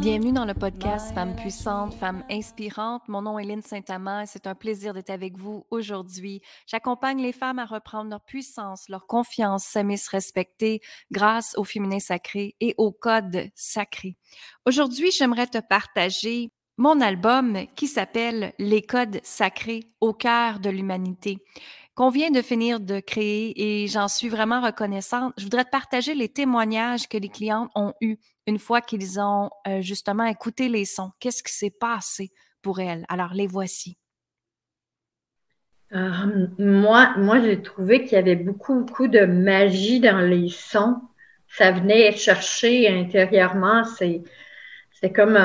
Bienvenue dans le podcast Femmes puissantes, Femmes inspirantes. Mon nom est Lynne Saint-Amand et c'est un plaisir d'être avec vous aujourd'hui. J'accompagne les femmes à reprendre leur puissance, leur confiance, s'aimer, se respecter grâce au féminin sacré et au code sacré. Aujourd'hui, j'aimerais te partager mon album qui s'appelle Les codes sacrés au cœur de l'humanité qu'on vient de finir de créer et j'en suis vraiment reconnaissante. Je voudrais te partager les témoignages que les clientes ont eus une fois qu'ils ont euh, justement écouté les sons. Qu'est-ce qui s'est passé pour elles? Alors, les voici. Euh, moi, moi j'ai trouvé qu'il y avait beaucoup, beaucoup de magie dans les sons. Ça venait chercher intérieurement. C'est, comme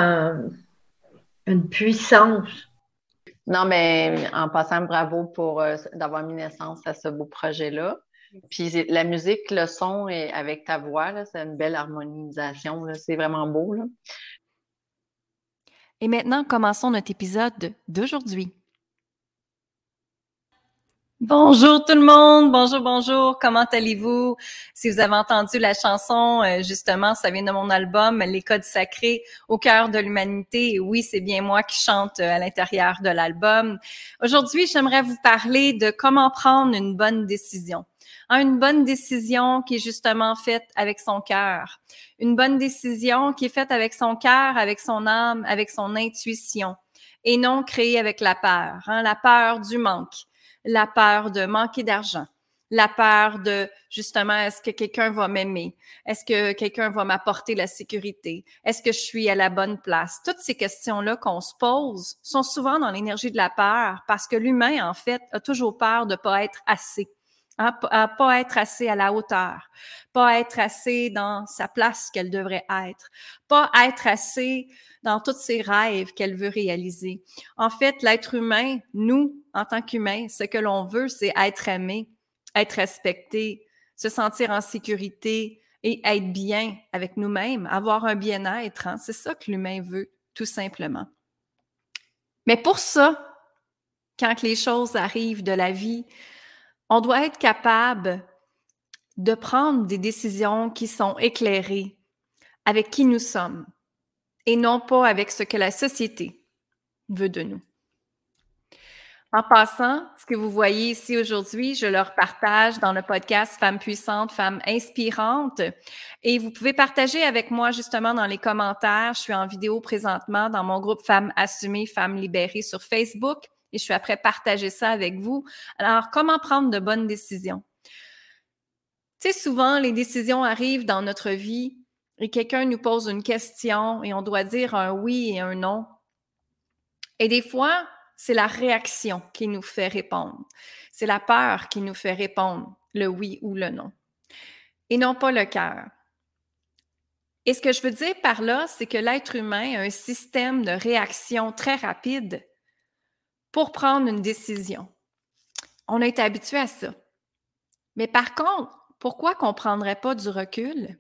une puissance. Non, mais en passant, bravo pour euh, d'avoir mis naissance à ce beau projet-là. Puis la musique, le son et avec ta voix, c'est une belle harmonisation. C'est vraiment beau. Là. Et maintenant, commençons notre épisode d'aujourd'hui. Bonjour tout le monde, bonjour, bonjour, comment allez-vous? Si vous avez entendu la chanson, euh, justement, ça vient de mon album Les Codes Sacrés au cœur de l'humanité. oui, c'est bien moi qui chante euh, à l'intérieur de l'album. Aujourd'hui, j'aimerais vous parler de comment prendre une bonne décision. Hein, une bonne décision qui est justement faite avec son cœur. Une bonne décision qui est faite avec son cœur, avec son âme, avec son intuition et non créée avec la peur, hein, la peur du manque la peur de manquer d'argent, la peur de justement est-ce que quelqu'un va m'aimer, est-ce que quelqu'un va m'apporter la sécurité, est-ce que je suis à la bonne place? Toutes ces questions-là qu'on se pose sont souvent dans l'énergie de la peur parce que l'humain en fait a toujours peur de pas être assez. Hein, pas être assez à la hauteur, pas être assez dans sa place qu'elle devrait être, pas être assez dans tous ses rêves qu'elle veut réaliser. En fait, l'être humain, nous, en tant qu'humains, ce que l'on veut, c'est être aimé, être respecté, se sentir en sécurité et être bien avec nous-mêmes, avoir un bien-être. Hein. C'est ça que l'humain veut, tout simplement. Mais pour ça, quand les choses arrivent de la vie, on doit être capable de prendre des décisions qui sont éclairées avec qui nous sommes, et non pas avec ce que la société veut de nous. En passant, ce que vous voyez ici aujourd'hui, je leur partage dans le podcast Femmes puissantes, Femmes inspirantes. Et vous pouvez partager avec moi justement dans les commentaires. Je suis en vidéo présentement dans mon groupe Femmes assumées, Femmes libérées sur Facebook. Et je suis après partager ça avec vous. Alors, comment prendre de bonnes décisions? Tu sais, souvent, les décisions arrivent dans notre vie et quelqu'un nous pose une question et on doit dire un oui et un non. Et des fois, c'est la réaction qui nous fait répondre. C'est la peur qui nous fait répondre le oui ou le non. Et non pas le cœur. Et ce que je veux dire par là, c'est que l'être humain a un système de réaction très rapide pour prendre une décision. On a été habitué à ça. Mais par contre, pourquoi qu'on ne prendrait pas du recul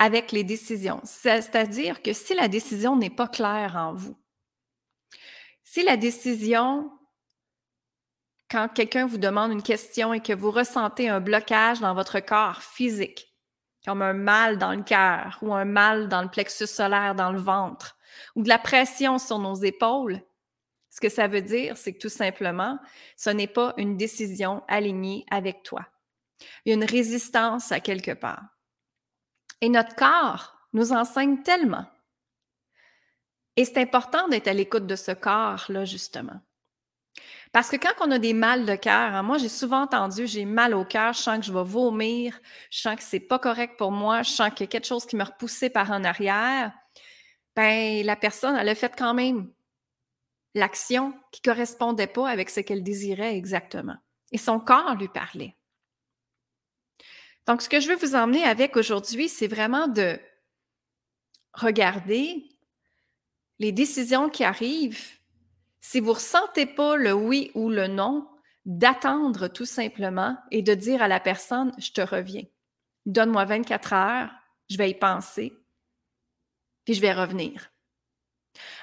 avec les décisions? C'est-à-dire que si la décision n'est pas claire en vous, si la décision, quand quelqu'un vous demande une question et que vous ressentez un blocage dans votre corps physique, comme un mal dans le cœur ou un mal dans le plexus solaire, dans le ventre, ou de la pression sur nos épaules, ce que ça veut dire, c'est que tout simplement, ce n'est pas une décision alignée avec toi. Il y a une résistance à quelque part. Et notre corps nous enseigne tellement. Et c'est important d'être à l'écoute de ce corps-là, justement. Parce que quand on a des mal de cœur, hein, moi j'ai souvent entendu j'ai mal au cœur, je sens que je vais vomir, je sens que c'est pas correct pour moi, je sens qu'il y a quelque chose qui me repoussait par en arrière. Ben la personne elle a fait quand même l'action qui correspondait pas avec ce qu'elle désirait exactement. Et son corps lui parlait. Donc, ce que je veux vous emmener avec aujourd'hui, c'est vraiment de regarder les décisions qui arrivent. Si vous ne ressentez pas le oui ou le non, d'attendre tout simplement et de dire à la personne, je te reviens. Donne-moi 24 heures, je vais y penser, puis je vais revenir.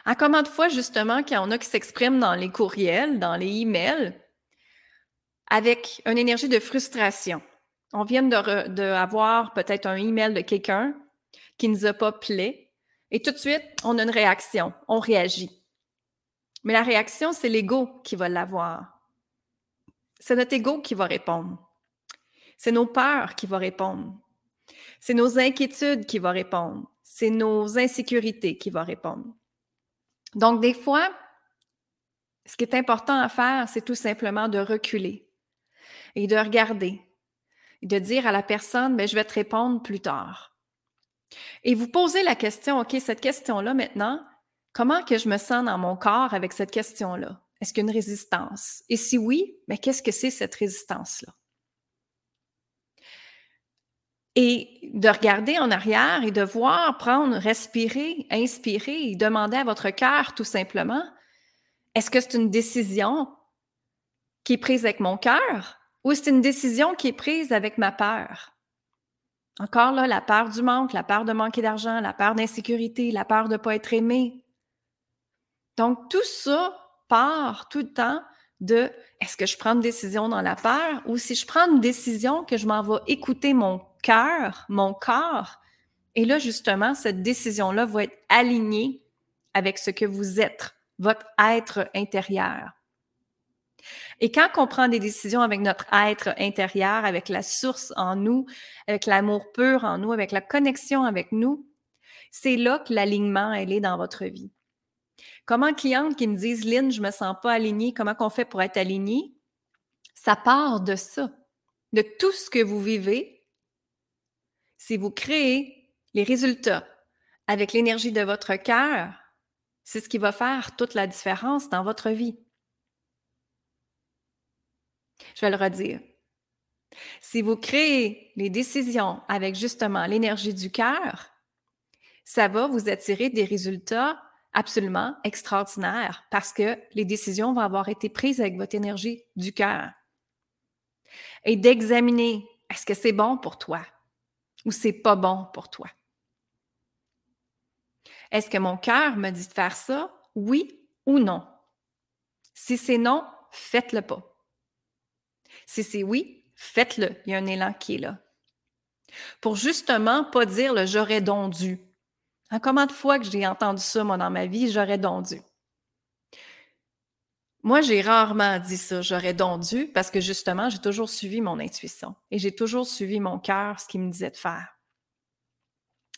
À combien de fois, justement, qu'il y en a qui s'expriment dans les courriels, dans les emails, avec une énergie de frustration? On vient d'avoir de, peut-être un email de quelqu'un qui ne nous a pas plu, et tout de suite, on a une réaction, on réagit. Mais la réaction, c'est l'ego qui va l'avoir. C'est notre ego qui va répondre. C'est nos peurs qui vont répondre. C'est nos inquiétudes qui vont répondre. C'est nos insécurités qui vont répondre. Donc, des fois, ce qui est important à faire, c'est tout simplement de reculer et de regarder et de dire à la personne, mais ben, je vais te répondre plus tard. Et vous posez la question, OK, cette question-là maintenant, comment que je me sens dans mon corps avec cette question-là? Est-ce qu'il y a une résistance? Et si oui, mais qu'est-ce que c'est cette résistance-là? Et de regarder en arrière et de voir, prendre, respirer, inspirer et demander à votre cœur tout simplement, est-ce que c'est une décision qui est prise avec mon cœur ou c'est une décision qui est prise avec ma peur? Encore là, la peur du manque, la peur de manquer d'argent, la peur d'insécurité, la peur de ne pas être aimé. Donc, tout ça part tout le temps de est-ce que je prends une décision dans la peur ou si je prends une décision que je m'en vais écouter mon cœur, mon corps. Et là, justement, cette décision-là va être alignée avec ce que vous êtes, votre être intérieur. Et quand on prend des décisions avec notre être intérieur, avec la source en nous, avec l'amour pur en nous, avec la connexion avec nous, c'est là que l'alignement, elle est dans votre vie. Comment clientes qui me disent, Lynn, je me sens pas alignée, comment qu'on fait pour être aligné? Ça part de ça, de tout ce que vous vivez. Si vous créez les résultats avec l'énergie de votre cœur, c'est ce qui va faire toute la différence dans votre vie. Je vais le redire. Si vous créez les décisions avec justement l'énergie du cœur, ça va vous attirer des résultats absolument extraordinaires parce que les décisions vont avoir été prises avec votre énergie du cœur. Et d'examiner est-ce que c'est bon pour toi? Ou c'est pas bon pour toi? Est-ce que mon cœur me dit de faire ça? Oui ou non? Si c'est non, faites-le pas. Si c'est oui, faites-le. Il y a un élan qui est là. Pour justement pas dire le j'aurais donc dû. Hein, combien de fois que j'ai entendu ça, moi, dans ma vie, j'aurais donc dû. Moi, j'ai rarement dit ça, j'aurais donc dû, parce que justement, j'ai toujours suivi mon intuition et j'ai toujours suivi mon cœur, ce qu'il me disait de faire.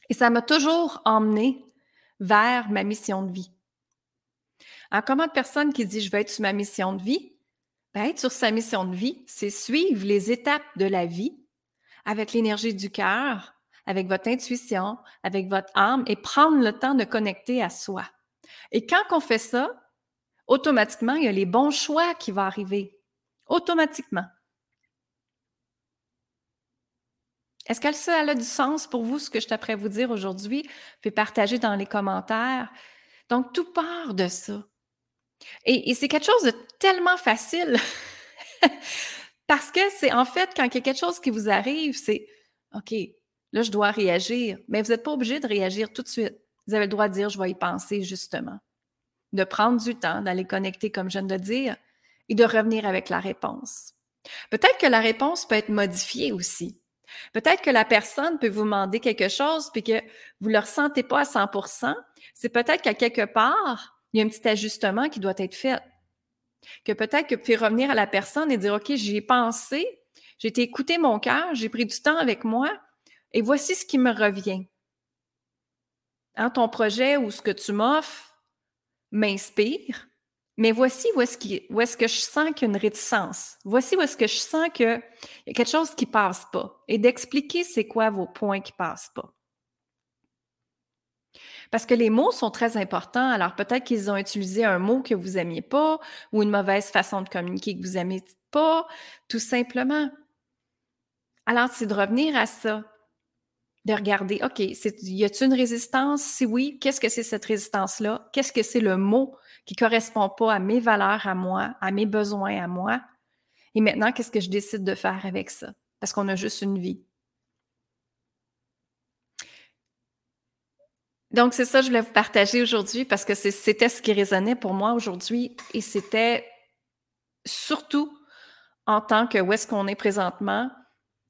Et ça m'a toujours emmené vers ma mission de vie. Alors, comment de personnes qui disent je vais être sur ma mission de vie, ben, être sur sa mission de vie, c'est suivre les étapes de la vie avec l'énergie du cœur, avec votre intuition, avec votre âme et prendre le temps de connecter à soi. Et quand on fait ça, automatiquement, il y a les bons choix qui vont arriver. Automatiquement. Est-ce que ça a du sens pour vous, ce que je t'apprête à vous dire aujourd'hui? Puis partager dans les commentaires. Donc, tout part de ça. Et, c'est quelque chose de tellement facile. Parce que c'est en fait, quand il y a quelque chose qui vous arrive, c'est OK, là, je dois réagir. Mais vous n'êtes pas obligé de réagir tout de suite. Vous avez le droit de dire, je vais y penser justement. De prendre du temps, d'aller connecter, comme je viens de le dire, et de revenir avec la réponse. Peut-être que la réponse peut être modifiée aussi. Peut-être que la personne peut vous demander quelque chose puis que vous ne le ressentez pas à 100 C'est peut-être qu'à quelque part, il y a un petit ajustement qui doit être fait. Que peut-être que vous pouvez revenir à la personne et dire, OK, j'y ai pensé, j'ai été écouter mon cœur, j'ai pris du temps avec moi et voici ce qui me revient. Hein, ton projet ou ce que tu m'offres m'inspire, mais voici où est-ce, est que je sens qu'il y a une réticence. Voici où est-ce que je sens qu'il y a quelque chose qui ne passe pas. Et d'expliquer c'est quoi vos points qui ne passent pas. Parce que les mots sont très importants. Alors peut-être qu'ils ont utilisé un mot que vous n'aimiez pas ou une mauvaise façon de communiquer que vous n'aimez pas, tout simplement. Alors c'est de revenir à ça, de regarder, OK, y a-t-il une résistance? Si oui, qu'est-ce que c'est cette résistance-là? Qu'est-ce que c'est le mot qui ne correspond pas à mes valeurs, à moi, à mes besoins, à moi? Et maintenant, qu'est-ce que je décide de faire avec ça? Parce qu'on a juste une vie. Donc, c'est ça que je voulais vous partager aujourd'hui parce que c'était ce qui résonnait pour moi aujourd'hui et c'était surtout en tant que où est-ce qu'on est présentement,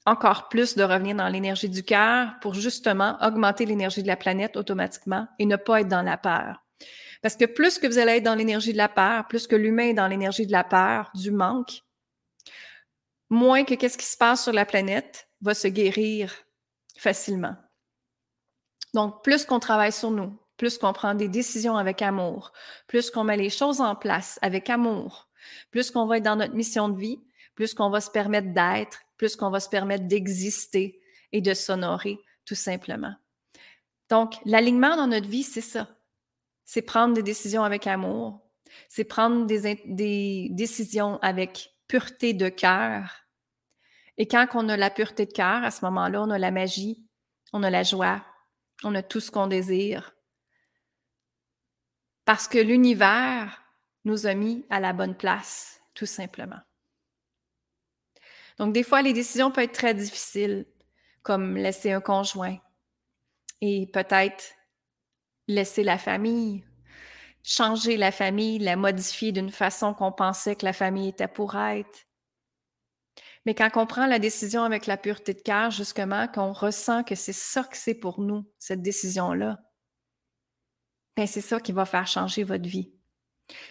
encore plus de revenir dans l'énergie du cœur pour justement augmenter l'énergie de la planète automatiquement et ne pas être dans la peur. Parce que plus que vous allez être dans l'énergie de la peur, plus que l'humain est dans l'énergie de la peur, du manque, moins que qu'est-ce qui se passe sur la planète va se guérir facilement. Donc, plus qu'on travaille sur nous, plus qu'on prend des décisions avec amour, plus qu'on met les choses en place avec amour, plus qu'on va être dans notre mission de vie, plus qu'on va se permettre d'être, plus qu'on va se permettre d'exister et de s'honorer, tout simplement. Donc, l'alignement dans notre vie, c'est ça. C'est prendre des décisions avec amour, c'est prendre des, des, décisions avec pureté de cœur. Et quand on a la pureté de cœur, à ce moment-là, on a la magie, on a la joie, on a tout ce qu'on désire. Parce que l'univers nous a mis à la bonne place, tout simplement. Donc, des fois, les décisions peuvent être très difficiles, comme laisser un conjoint et peut-être laisser la famille, changer la famille, la modifier d'une façon qu'on pensait que la famille était pour être. Mais quand on prend la décision avec la pureté de cœur, justement, qu'on ressent que c'est ça que c'est pour nous, cette décision-là, ben c'est ça qui va faire changer votre vie.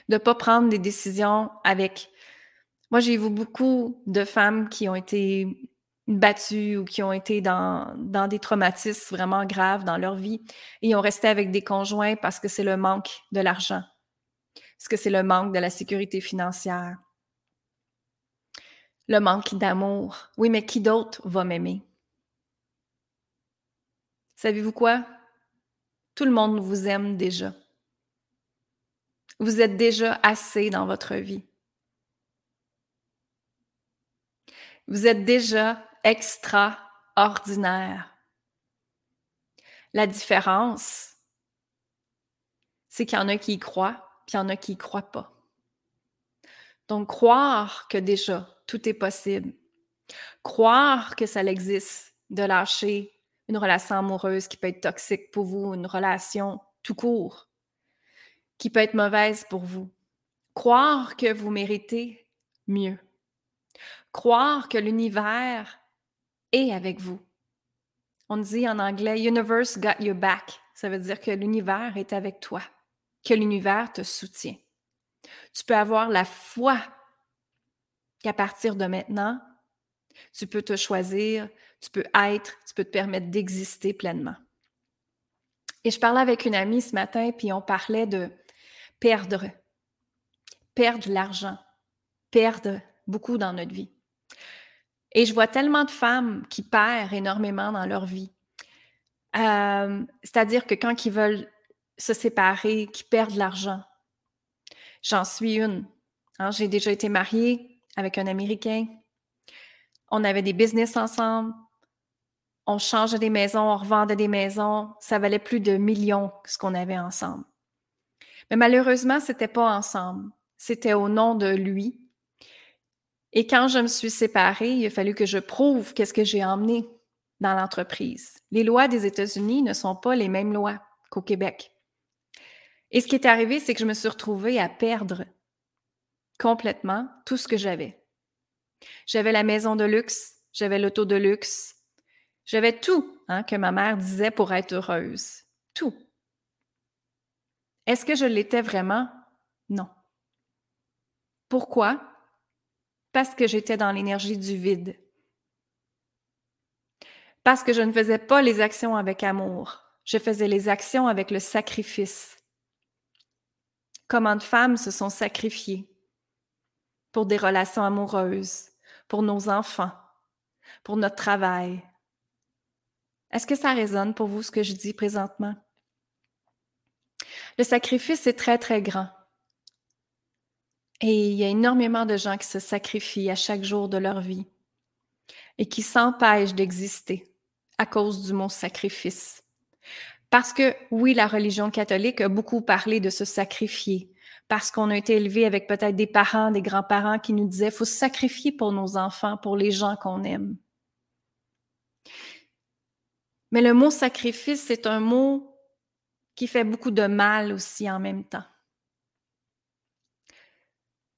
De ne pas prendre des décisions avec moi, j'ai vu beaucoup de femmes qui ont été battues ou qui ont été dans, des traumatismes vraiment graves dans leur vie et ont resté avec des conjoints parce que c'est le manque de l'argent, parce que c'est le manque de la sécurité financière, le manque d'amour. Oui, mais qui d'autre va m'aimer? Savez-vous quoi? Tout le monde vous aime déjà. Vous êtes déjà assez dans votre vie. Vous êtes déjà extraordinaire. La différence, c'est qu'il y en a qui y croient, puis il y en a qui y croient pas. Donc, croire que déjà tout est possible, croire que ça existe, de lâcher une relation amoureuse qui peut être toxique pour vous, une relation tout court, qui peut être mauvaise pour vous, croire que vous méritez mieux croire que l'univers est avec vous. On dit en anglais Universe got your back. Ça veut dire que l'univers est avec toi, que l'univers te soutient. Tu peux avoir la foi qu'à partir de maintenant, tu peux te choisir, tu peux être, tu peux te permettre d'exister pleinement. Et je parlais avec une amie ce matin, puis on parlait de perdre, perdre l'argent, perdre beaucoup dans notre vie. Et je vois tellement de femmes qui perdent énormément dans leur vie. Euh, c'est-à-dire que quand ils veulent se séparer, qui perdent l'argent. J'en suis une. Hein. J'ai déjà été mariée avec un Américain. On avait des business ensemble. On changeait des maisons, on revendait des maisons. Ça valait plus de millions ce qu'on avait ensemble. Mais malheureusement, c'était pas ensemble. C'était au nom de lui et quand je me suis séparée, il a fallu que je prouve qu'est-ce que j'ai emmené dans l'entreprise. Les lois des États-Unis ne sont pas les mêmes lois qu'au Québec. Et ce qui est arrivé, c'est que je me suis retrouvée à perdre complètement tout ce que j'avais. J'avais la maison de luxe, j'avais l'auto de luxe, j'avais tout hein, que ma mère disait pour être heureuse. Tout. Est-ce que je l'étais vraiment? Non. Pourquoi? Parce que j'étais dans l'énergie du vide. Parce que je ne faisais pas les actions avec amour, je faisais les actions avec le sacrifice. Comment de femmes se sont sacrifiées pour des relations amoureuses, pour nos enfants, pour notre travail? Est-ce que ça résonne pour vous ce que je dis présentement? Le sacrifice est très, très grand. Et il y a énormément de gens qui se sacrifient à chaque jour de leur vie et qui s'empêchent d'exister à cause du mot sacrifice. Parce que oui, la religion catholique a beaucoup parlé de se sacrifier, parce qu'on a été élevé avec peut-être des parents, des grands-parents qui nous disaient, faut se sacrifier pour nos enfants, pour les gens qu'on aime. Mais le mot sacrifice, c'est un mot qui fait beaucoup de mal aussi en même temps.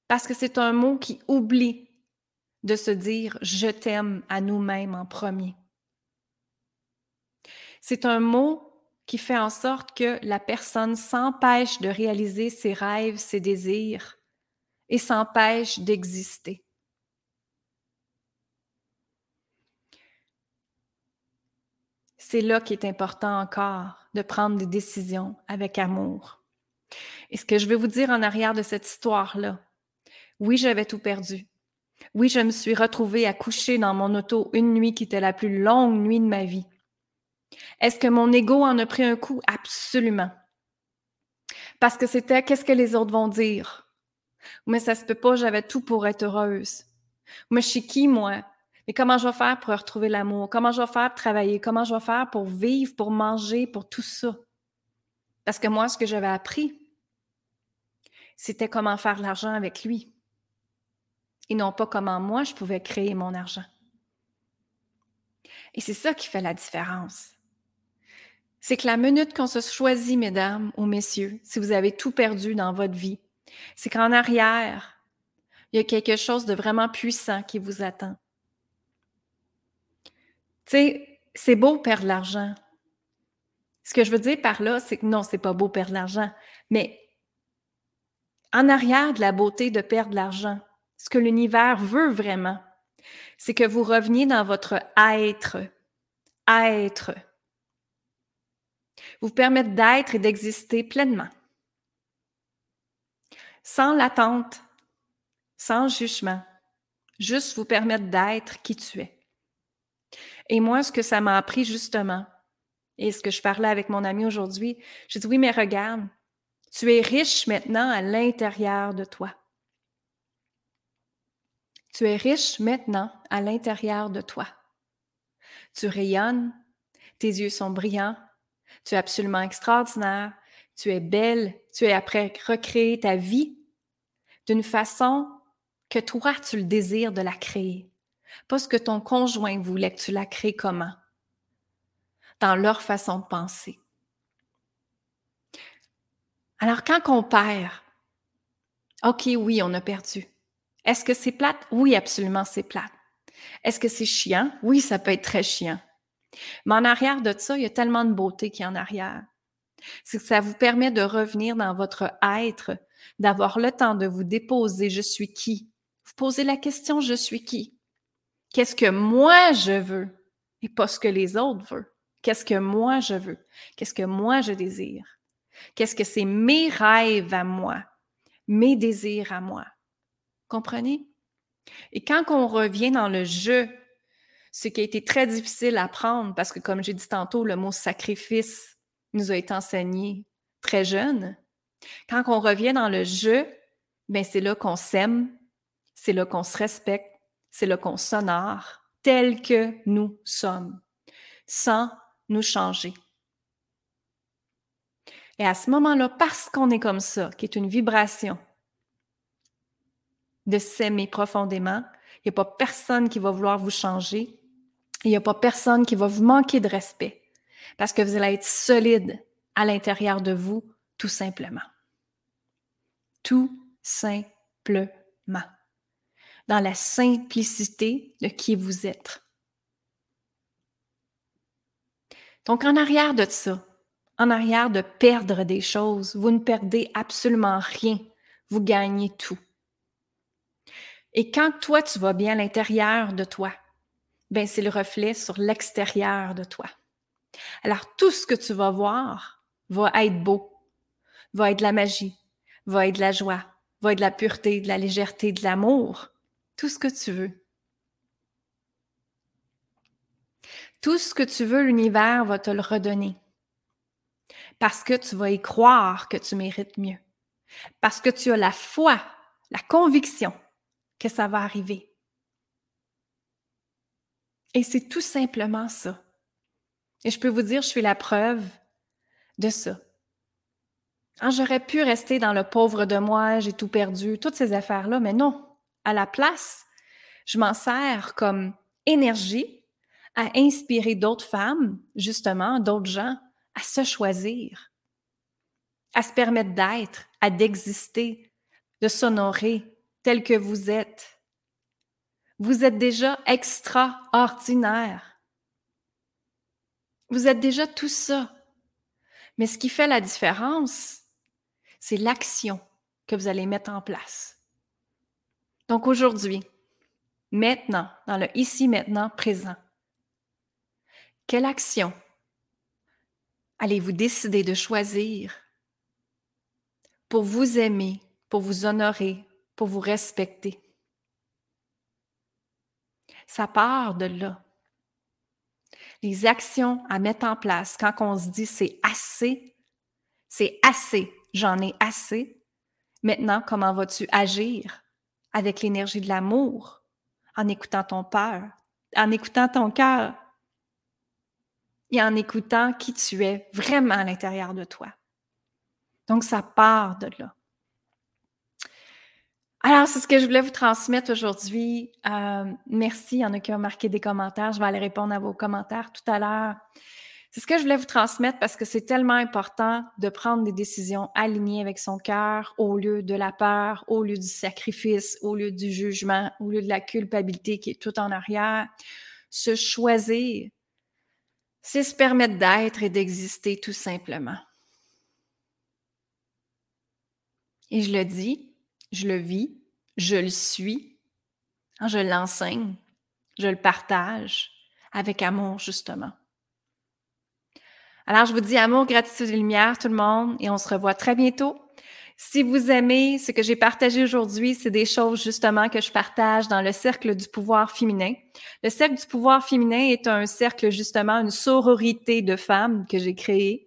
Parce que c'est un mot qui oublie de se dire je t'aime à nous-mêmes en premier. C'est un mot qui fait en sorte que la personne s'empêche de réaliser ses rêves, ses désirs et s'empêche d'exister. C'est là qu'il est important encore de prendre des décisions avec amour. Et ce que je vais vous dire en arrière de cette histoire-là, oui, j'avais tout perdu. Oui, je me suis retrouvée à coucher dans mon auto une nuit qui était la plus longue nuit de ma vie. Est-ce que mon ego en a pris un coup? Absolument. Parce que c'était qu'est-ce que les autres vont dire? Mais ça se peut pas, j'avais tout pour être heureuse. Mais je suis qui, moi? Mais comment je vais faire pour retrouver l'amour? Comment je vais faire pour travailler? Comment je vais faire pour vivre, pour manger, pour tout ça? Parce que moi, ce que j'avais appris, c'était comment faire l'argent avec lui et non pas comment moi je pouvais créer mon argent. Et c'est ça qui fait la différence. C'est que la minute qu'on se choisit, mesdames ou messieurs, si vous avez tout perdu dans votre vie, c'est qu'en arrière, il y a quelque chose de vraiment puissant qui vous attend. Tu sais, c'est beau perdre l'argent. Ce que je veux dire par là, c'est que non, c'est pas beau perdre l'argent, mais en arrière de la beauté de perdre l'argent, ce que l'univers veut vraiment, c'est que vous reveniez dans votre être. Être. Vous permettre d'être et d'exister pleinement. Sans l'attente, sans jugement, juste vous permettre d'être qui tu es. Et moi, ce que ça m'a appris justement, et ce que je parlais avec mon ami aujourd'hui, j'ai dit oui, mais regarde, tu es riche maintenant à l'intérieur de toi. Tu es riche maintenant à l'intérieur de toi. Tu rayonnes, tes yeux sont brillants, tu es absolument extraordinaire, tu es belle, tu es après recréer ta vie d'une façon que toi, tu le désires de la créer. Pas ce que ton conjoint voulait que tu la crées comment? Dans leur façon de penser. Alors, quand on perd, OK, oui, on a perdu. Est-ce que c'est plate? Oui, absolument, c'est plate. Est-ce que c'est chiant? Oui, ça peut être très chiant. Mais en arrière de ça, il y a tellement de beauté qui est en arrière. C'est que ça vous permet de revenir dans votre être, d'avoir le temps de vous déposer je suis qui? Vous posez la question je suis qui? Qu'est-ce que moi je veux? Et pas ce que les autres veulent? Qu'est-ce que moi je veux? Qu'est-ce que moi je désire? Qu'est-ce que c'est mes rêves à moi? Mes désirs à moi? Comprenez? Et quand on revient dans le jeu, ce qui a été très difficile à prendre, parce que comme j'ai dit tantôt, le mot sacrifice nous a été enseigné très jeune. Quand on revient dans le jeu, ben c'est là qu'on s'aime, c'est là qu'on se respecte, c'est là qu'on s'honore tel que nous sommes, sans nous changer. Et à ce moment-là, parce qu'on est comme ça, qui est une vibration, de s'aimer profondément. Il n'y a pas personne qui va vouloir vous changer. Il n'y a pas personne qui va vous manquer de respect parce que vous allez être solide à l'intérieur de vous, tout simplement. Tout simplement. Dans la simplicité de qui vous êtes. Donc, en arrière de ça, en arrière de perdre des choses, vous ne perdez absolument rien. Vous gagnez tout. Et quand toi, tu vas bien à l'intérieur de toi, ben c'est le reflet sur l'extérieur de toi. Alors, tout ce que tu vas voir va être beau, va être de la magie, va être de la joie, va être de la pureté, de la légèreté, de l'amour, tout ce que tu veux. Tout ce que tu veux, l'univers va te le redonner. Parce que tu vas y croire que tu mérites mieux. Parce que tu as la foi, la conviction que ça va arriver. Et c'est tout simplement ça. Et je peux vous dire, je suis la preuve de ça. Hein, j'aurais pu rester dans le pauvre de moi, j'ai tout perdu, toutes ces affaires-là, mais non. À la place, je m'en sers comme énergie à inspirer d'autres femmes, justement, d'autres gens, à se choisir, à se permettre d'être, à d'exister, de s'honorer tel que vous êtes. Vous êtes déjà extraordinaire. Vous êtes déjà tout ça. Mais ce qui fait la différence, c'est l'action que vous allez mettre en place. Donc aujourd'hui, maintenant, dans le ici, maintenant, présent, quelle action allez-vous décider de choisir pour vous aimer, pour vous honorer, pour vous respecter? Ça part de là. Les actions à mettre en place quand on se dit c'est assez, c'est assez, j'en ai assez. Maintenant, comment vas-tu agir avec l'énergie de l'amour en écoutant ton peur, en écoutant ton cœur, et en écoutant qui tu es vraiment à l'intérieur de toi? Donc, ça part de là. Alors, c'est ce que je voulais vous transmettre aujourd'hui. Euh, merci. Il y en a qui ont marqué des commentaires. Je vais aller répondre à vos commentaires tout à l'heure. C'est ce que je voulais vous transmettre parce que c'est tellement important de prendre des décisions alignées avec son cœur au lieu de la peur, au lieu du sacrifice, au lieu du jugement, au lieu de la culpabilité qui est tout en arrière. Se choisir, c'est se permettre d'être et d'exister tout simplement. Et je le dis, je le vis, je le suis, hein, je l'enseigne, je le partage avec amour, justement. Alors, je vous dis amour, gratitude et lumière, tout le monde, et on se revoit très bientôt si vous aimez ce que j'ai partagé aujourd'hui, c'est des choses justement que je partage dans le cercle du pouvoir féminin. Le cercle du pouvoir féminin est un cercle justement, une sororité de femmes que j'ai créé,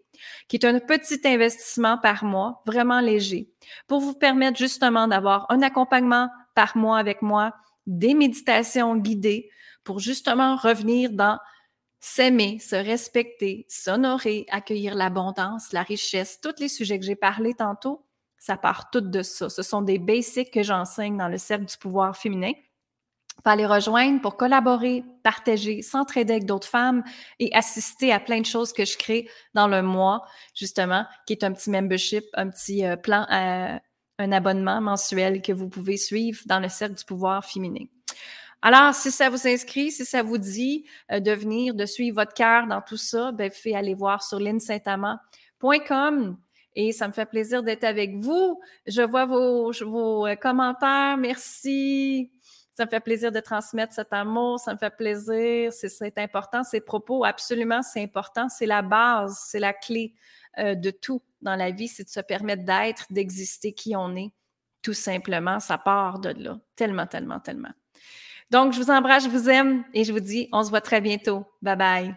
qui est un petit investissement par mois, vraiment léger, pour vous permettre justement d'avoir un accompagnement par mois avec moi, des méditations guidées pour justement revenir dans s'aimer, se respecter, s'honorer, accueillir l'abondance, la richesse, tous les sujets que j'ai parlé tantôt ça part tout de ça. Ce sont des basics que j'enseigne dans le cercle du pouvoir féminin. Faut les rejoindre pour collaborer, partager, s'entraider avec d'autres femmes et assister à plein de choses que je crée dans le mois, justement, qui est un petit membership, un petit euh, plan, euh, un abonnement mensuel que vous pouvez suivre dans le cercle du pouvoir féminin. Alors, si ça vous inscrit, si ça vous dit euh, de venir, de suivre votre cœur dans tout ça, ben, faites aller voir sur linsaintamant.com et ça me fait plaisir d'être avec vous. Je vois vos, vos commentaires. Merci. Ça me fait plaisir de transmettre cet amour. Ça me fait plaisir. C'est important. Ces propos, absolument, c'est important. C'est la base, c'est la clé euh, de tout dans la vie. C'est de se permettre d'être, d'exister qui on est. Tout simplement, ça part de là. Tellement, tellement, tellement. Donc, je vous embrasse, je vous aime et je vous dis, on se voit très bientôt. Bye bye.